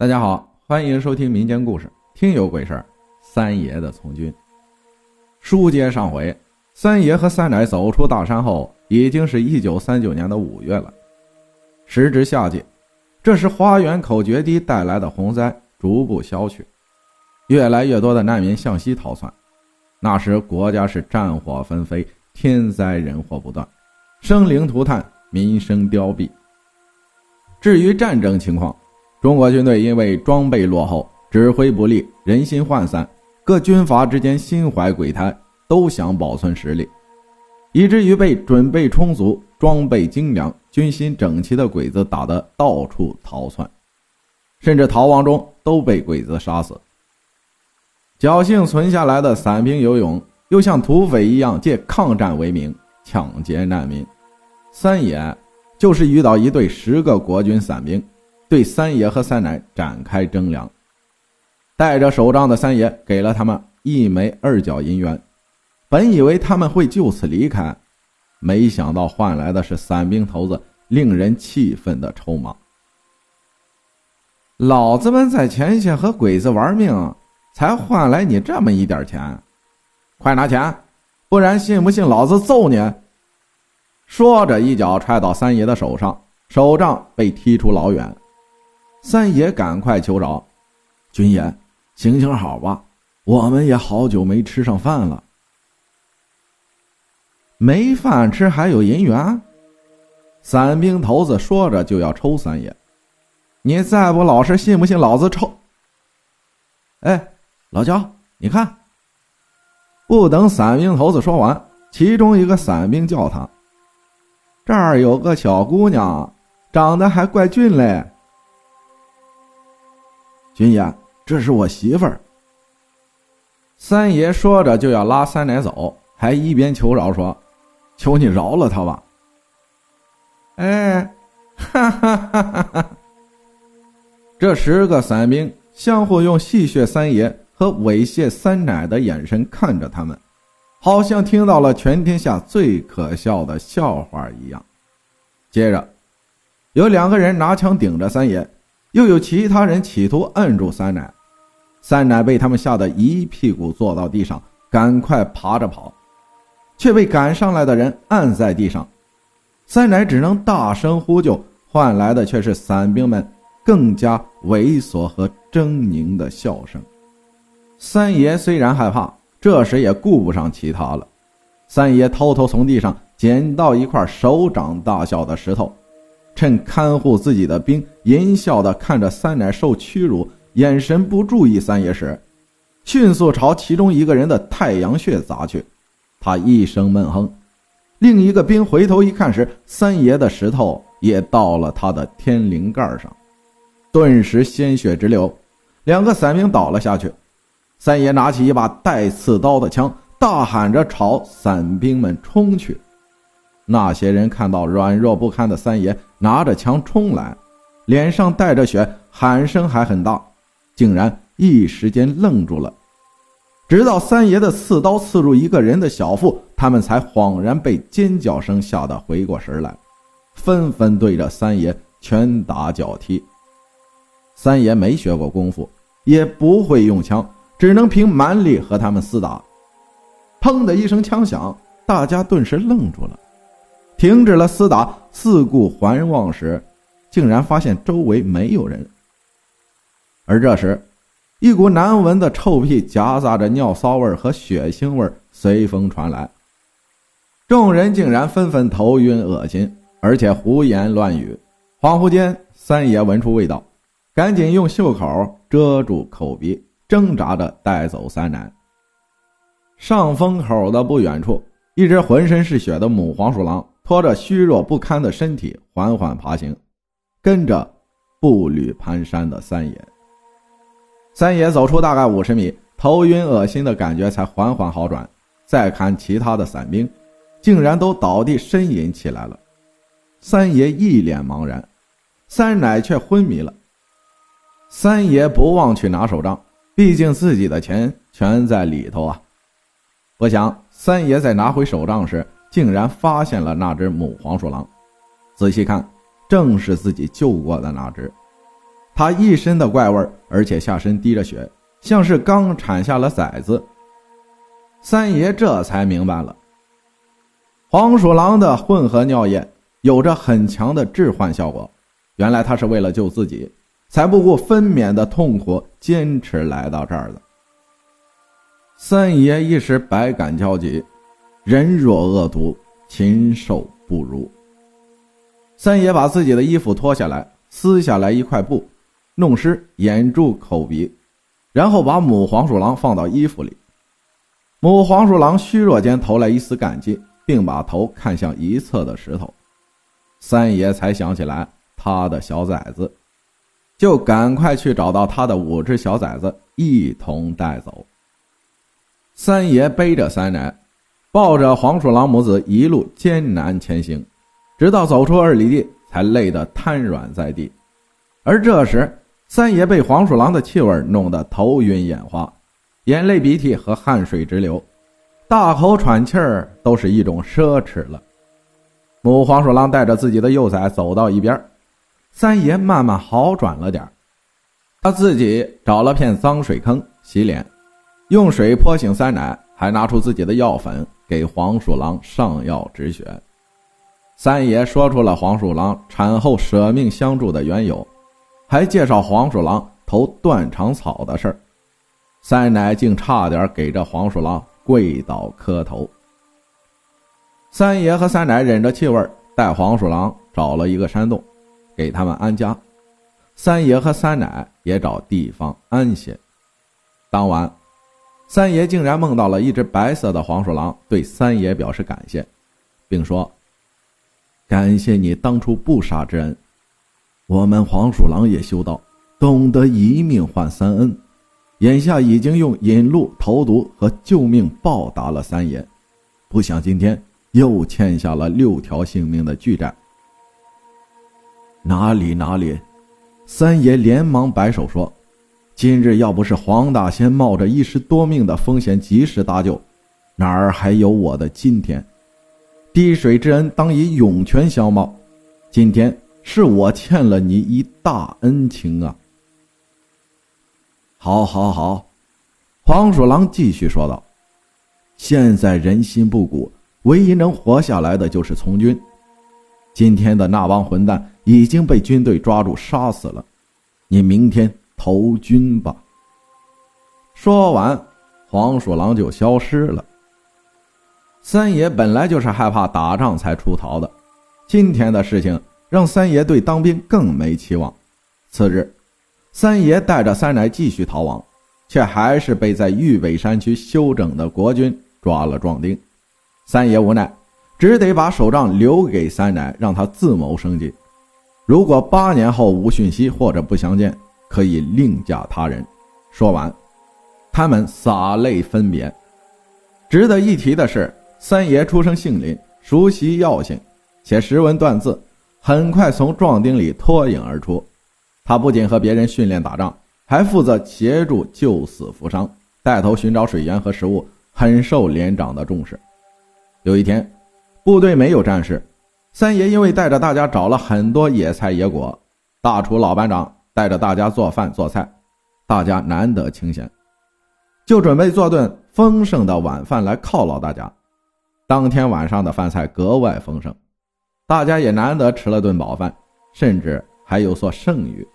大家好，欢迎收听民间故事《听有鬼事儿》。三爷的从军。书接上回，三爷和三奶走出大山后，已经是一九三九年的五月了。时值夏季，这时花园口决堤带来的洪灾逐步消去，越来越多的难民向西逃窜。那时国家是战火纷飞，天灾人祸不断，生灵涂炭，民生凋敝。至于战争情况，中国军队因为装备落后、指挥不力、人心涣散，各军阀之间心怀鬼胎，都想保存实力，以至于被准备充足、装备精良、军心整齐的鬼子打得到处逃窜，甚至逃亡中都被鬼子杀死。侥幸存下来的散兵游勇，又像土匪一样借抗战为名抢劫难民。三爷就是遇到一队十个国军散兵。对三爷和三奶展开征粮，带着手杖的三爷给了他们一枚二角银元，本以为他们会就此离开，没想到换来的是散兵头子令人气愤的筹码。老子们在前线和鬼子玩命，才换来你这么一点钱，快拿钱，不然信不信老子揍你？说着，一脚踹到三爷的手上，手杖被踢出老远。三爷赶快求饶：“军爷，行行好吧，我们也好久没吃上饭了。没饭吃还有银元。”散兵头子说着就要抽三爷：“你再不老实，信不信老子抽？”哎，老焦，你看。不等散兵头子说完，其中一个散兵叫他：“这儿有个小姑娘，长得还怪俊嘞。”军爷，这是我媳妇儿。三爷说着就要拉三奶走，还一边求饶说：“求你饶了他吧。”哎，哈哈哈哈哈！这十个散兵相互用戏谑三爷和猥亵三奶的眼神看着他们，好像听到了全天下最可笑的笑话一样。接着，有两个人拿枪顶着三爷。又有其他人企图摁住三奶，三奶被他们吓得一屁股坐到地上，赶快爬着跑，却被赶上来的人按在地上。三奶只能大声呼救，换来的却是散兵们更加猥琐和狰狞的笑声。三爷虽然害怕，这时也顾不上其他了。三爷偷偷从地上捡到一块手掌大小的石头。趁看护自己的兵淫笑的看着三奶受屈辱，眼神不注意三爷时，迅速朝其中一个人的太阳穴砸去。他一声闷哼，另一个兵回头一看时，三爷的石头也到了他的天灵盖上，顿时鲜血直流，两个散兵倒了下去。三爷拿起一把带刺刀的枪，大喊着朝散兵们冲去。那些人看到软弱不堪的三爷拿着枪冲来，脸上带着血，喊声还很大，竟然一时间愣住了。直到三爷的刺刀刺入一个人的小腹，他们才恍然被尖叫声吓得回过神来，纷纷对着三爷拳打脚踢。三爷没学过功夫，也不会用枪，只能凭蛮力和他们厮打。砰的一声枪响，大家顿时愣住了。停止了厮打，四顾环望时，竟然发现周围没有人。而这时，一股难闻的臭屁夹杂着尿骚味和血腥味随风传来，众人竟然纷纷头晕恶心，而且胡言乱语。恍惚间，三爷闻出味道，赶紧用袖口遮住口鼻，挣扎着带走三奶。上风口的不远处，一只浑身是血的母黄鼠狼。拖着虚弱不堪的身体缓缓爬行，跟着步履蹒跚的三爷。三爷走出大概五十米，头晕恶心的感觉才缓缓好转。再看其他的散兵，竟然都倒地呻吟起来了。三爷一脸茫然，三奶却昏迷了。三爷不忘去拿手杖，毕竟自己的钱全在里头啊。不想三爷在拿回手杖时。竟然发现了那只母黄鼠狼，仔细看，正是自己救过的那只。它一身的怪味而且下身滴着血，像是刚产下了崽子。三爷这才明白了，黄鼠狼的混合尿液有着很强的致幻效果。原来他是为了救自己，才不顾分娩的痛苦，坚持来到这儿的。三爷一时百感交集，人若恶毒，禽兽不如。三爷把自己的衣服脱下来，撕下来一块布。弄湿掩住口鼻，然后把母黄鼠狼放到衣服里。母黄鼠狼虚弱间投来一丝感激，并把头看向一侧的石头。三爷才想起来他的小崽子，就赶快去找到他的五只小崽子，一同带走。三爷背着三奶，抱着黄鼠狼母子一路艰难前行，直到走出二里地，才累得瘫软在地。而这时，三爷被黄鼠狼的气味弄得头晕眼花，眼泪鼻涕和汗水直流，大口喘气儿都是一种奢侈了。母黄鼠狼带着自己的幼崽走到一边，三爷慢慢好转了点他自己找了片脏水坑洗脸，用水泼醒三奶，还拿出自己的药粉给黄鼠狼上药止血。三爷说出了黄鼠狼产后舍命相助的缘由。还介绍黄鼠狼投断肠草的事儿，三奶竟差点给这黄鼠狼跪倒磕头。三爷和三奶忍着气味带黄鼠狼找了一个山洞，给他们安家。三爷和三奶也找地方安歇。当晚，三爷竟然梦到了一只白色的黄鼠狼，对三爷表示感谢，并说：“感谢你当初不杀之恩。”我们黄鼠狼也修道，懂得一命换三恩，眼下已经用引路、投毒和救命报答了三爷，不想今天又欠下了六条性命的巨债。哪里哪里，三爷连忙摆手说：“今日要不是黄大仙冒着一时多命的风险及时搭救，哪儿还有我的今天？滴水之恩当以涌泉相报，今天。”是我欠了你一大恩情啊！好，好，好，黄鼠狼继续说道：“现在人心不古，唯一能活下来的就是从军。今天的那帮混蛋已经被军队抓住杀死了，你明天投军吧。”说完，黄鼠狼就消失了。三爷本来就是害怕打仗才出逃的，今天的事情。让三爷对当兵更没期望。次日，三爷带着三奶继续逃亡，却还是被在豫北山区休整的国军抓了壮丁。三爷无奈，只得把手杖留给三奶，让他自谋生计。如果八年后无讯息或者不相见，可以另嫁他人。说完，他们洒泪分别。值得一提的是，三爷出生姓林，熟悉药性，且识文断字。很快从壮丁里脱颖而出，他不仅和别人训练打仗，还负责协助救死扶伤，带头寻找水源和食物，很受连长的重视。有一天，部队没有战事，三爷因为带着大家找了很多野菜野果，大厨老班长带着大家做饭做菜，大家难得清闲，就准备做顿丰盛的晚饭来犒劳大家。当天晚上的饭菜格外丰盛。大家也难得吃了顿饱饭，甚至还有所剩余。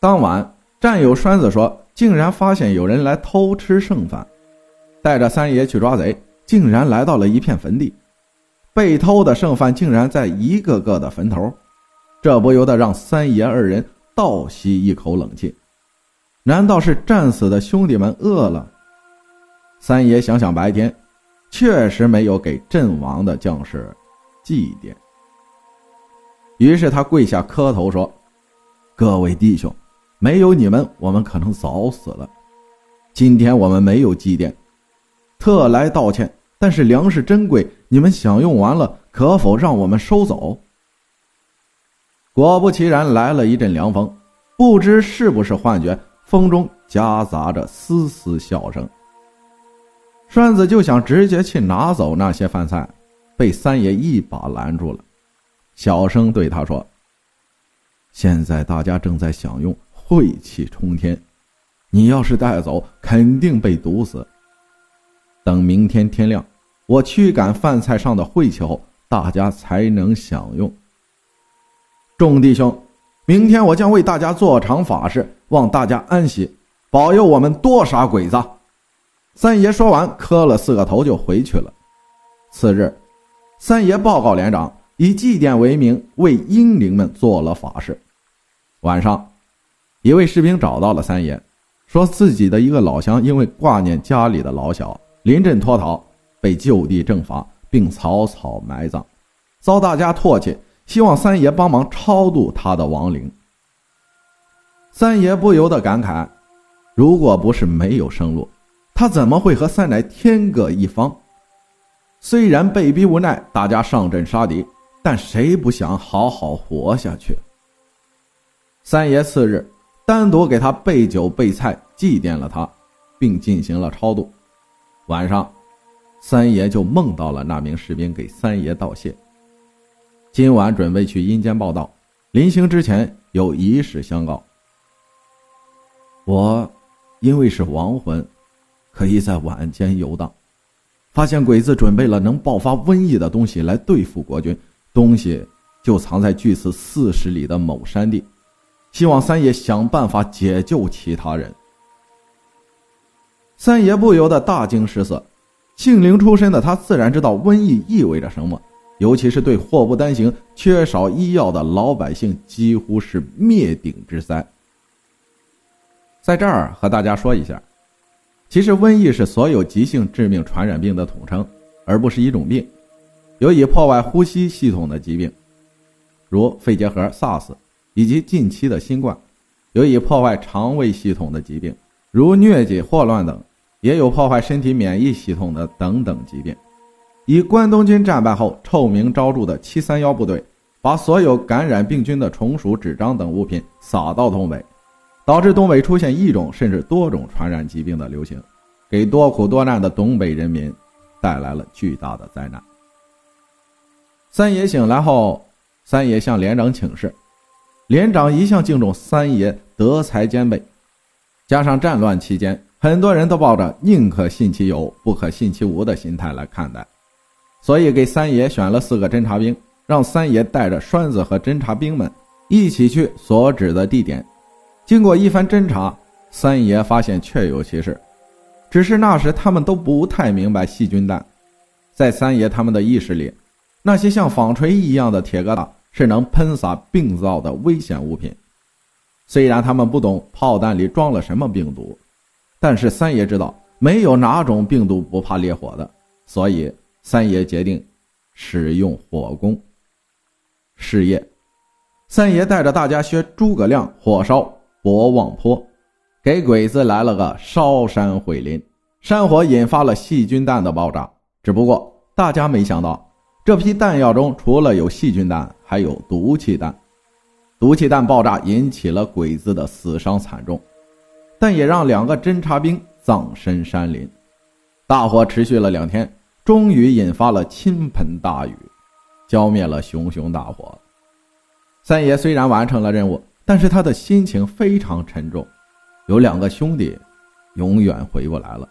当晚，战友栓子说，竟然发现有人来偷吃剩饭，带着三爷去抓贼，竟然来到了一片坟地，被偷的剩饭竟然在一个个的坟头，这不由得让三爷二人倒吸一口冷气。难道是战死的兄弟们饿了？三爷想想白天，确实没有给阵亡的将士。祭奠。于是他跪下磕头说：“各位弟兄，没有你们，我们可能早死了。今天我们没有祭奠，特来道歉。但是粮食珍贵，你们享用完了，可否让我们收走？”果不其然，来了一阵凉风，不知是不是幻觉，风中夹杂着丝丝笑声。栓子就想直接去拿走那些饭菜。被三爷一把拦住了，小声对他说：“现在大家正在享用晦气冲天，你要是带走，肯定被毒死。等明天天亮，我驱赶饭菜上的晦气后，大家才能享用。众弟兄，明天我将为大家做场法事，望大家安息，保佑我们多杀鬼子。三爷说完，磕了四个头就回去了。次日，三爷报告连长，以祭奠为名，为英灵们做了法事。晚上，一位士兵找到了三爷，说自己的一个老乡因为挂念家里的老小，临阵脱逃，被就地正法，并草草埋葬，遭大家唾弃。希望三爷帮忙超度他的亡灵。三爷不由得感慨：如果不是没有生路，他怎么会和三奶天各一方？虽然被逼无奈，大家上阵杀敌，但谁不想好好活下去？三爷次日单独给他备酒备菜，祭奠了他，并进行了超度。晚上，三爷就梦到了那名士兵给三爷道谢。今晚准备去阴间报道，临行之前有仪式相告。我因为是亡魂，可以在晚间游荡，发现鬼子准备了能爆发瘟疫的东西来对付国军，东西就藏在距此四十里的某山地，希望三爷想办法解救其他人。三爷不由得大惊失色，杏灵出身的他自然知道瘟疫意味着什么。尤其是对祸不单行、缺少医药的老百姓，几乎是灭顶之灾。在这儿和大家说一下，其实瘟疫是所有急性致命传染病的统称，而不是一种病。有以破坏呼吸系统的疾病，如肺结核、SARS，以及近期的新冠；有以破坏肠胃系统的疾病，如疟疾、霍乱等；也有破坏身体免疫系统的等等疾病。以关东军战败后臭名昭著的七三幺部队，把所有感染病菌的虫鼠、纸张等物品撒到东北，导致东北出现一种甚至多种传染疾病的流行，给多苦多难的东北人民带来了巨大的灾难。三爷醒来后，三爷向连长请示，连长一向敬重三爷德才兼备，加上战乱期间，很多人都抱着宁可信其有，不可信其无的心态来看待。所以给三爷选了四个侦察兵，让三爷带着栓子和侦察兵们一起去所指的地点。经过一番侦查，三爷发现确有其事，只是那时他们都不太明白细菌弹。在三爷他们的意识里，那些像纺锤一样的铁疙瘩是能喷洒病灶的危险物品。虽然他们不懂炮弹里装了什么病毒，但是三爷知道没有哪种病毒不怕烈火的，所以。三爷决定使用火攻。是夜，三爷带着大家学诸葛亮火烧博望坡，给鬼子来了个烧山毁林，山火引发了细菌弹的爆炸。只不过大家没想到，这批弹药中除了有细菌弹，还有毒气弹。毒气弹爆炸引起了鬼子的死伤惨重，但也让两个侦察兵葬身山林。大火持续了两天。终于引发了倾盆大雨，浇灭了熊熊大火。三爷虽然完成了任务，但是他的心情非常沉重。有两个兄弟，永远回不来了。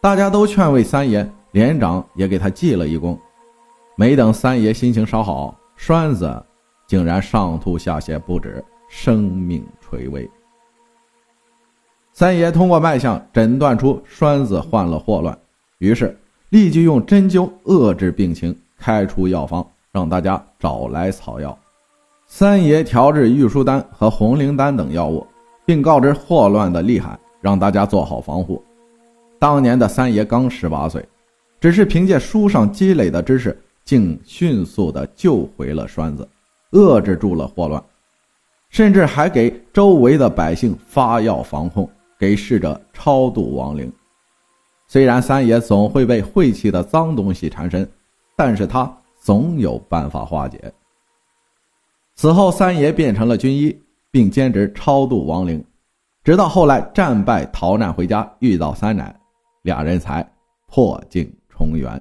大家都劝慰三爷，连长也给他记了一功。没等三爷心情稍好，栓子竟然上吐下泻不止，生命垂危。三爷通过脉象诊断出栓子患了霍乱，于是。立即用针灸遏制病情，开出药方，让大家找来草药。三爷调制玉舒丹和红灵丹等药物，并告知霍乱的厉害，让大家做好防护。当年的三爷刚十八岁，只是凭借书上积累的知识，竟迅速的救回了栓子，遏制住了霍乱，甚至还给周围的百姓发药防控，给逝者超度亡灵。虽然三爷总会被晦气的脏东西缠身，但是他总有办法化解。此后，三爷变成了军医，并兼职超度亡灵，直到后来战败逃难回家，遇到三奶，俩人才破镜重圆。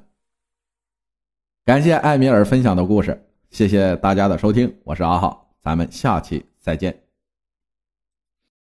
感谢艾米尔分享的故事，谢谢大家的收听，我是阿浩，咱们下期再见。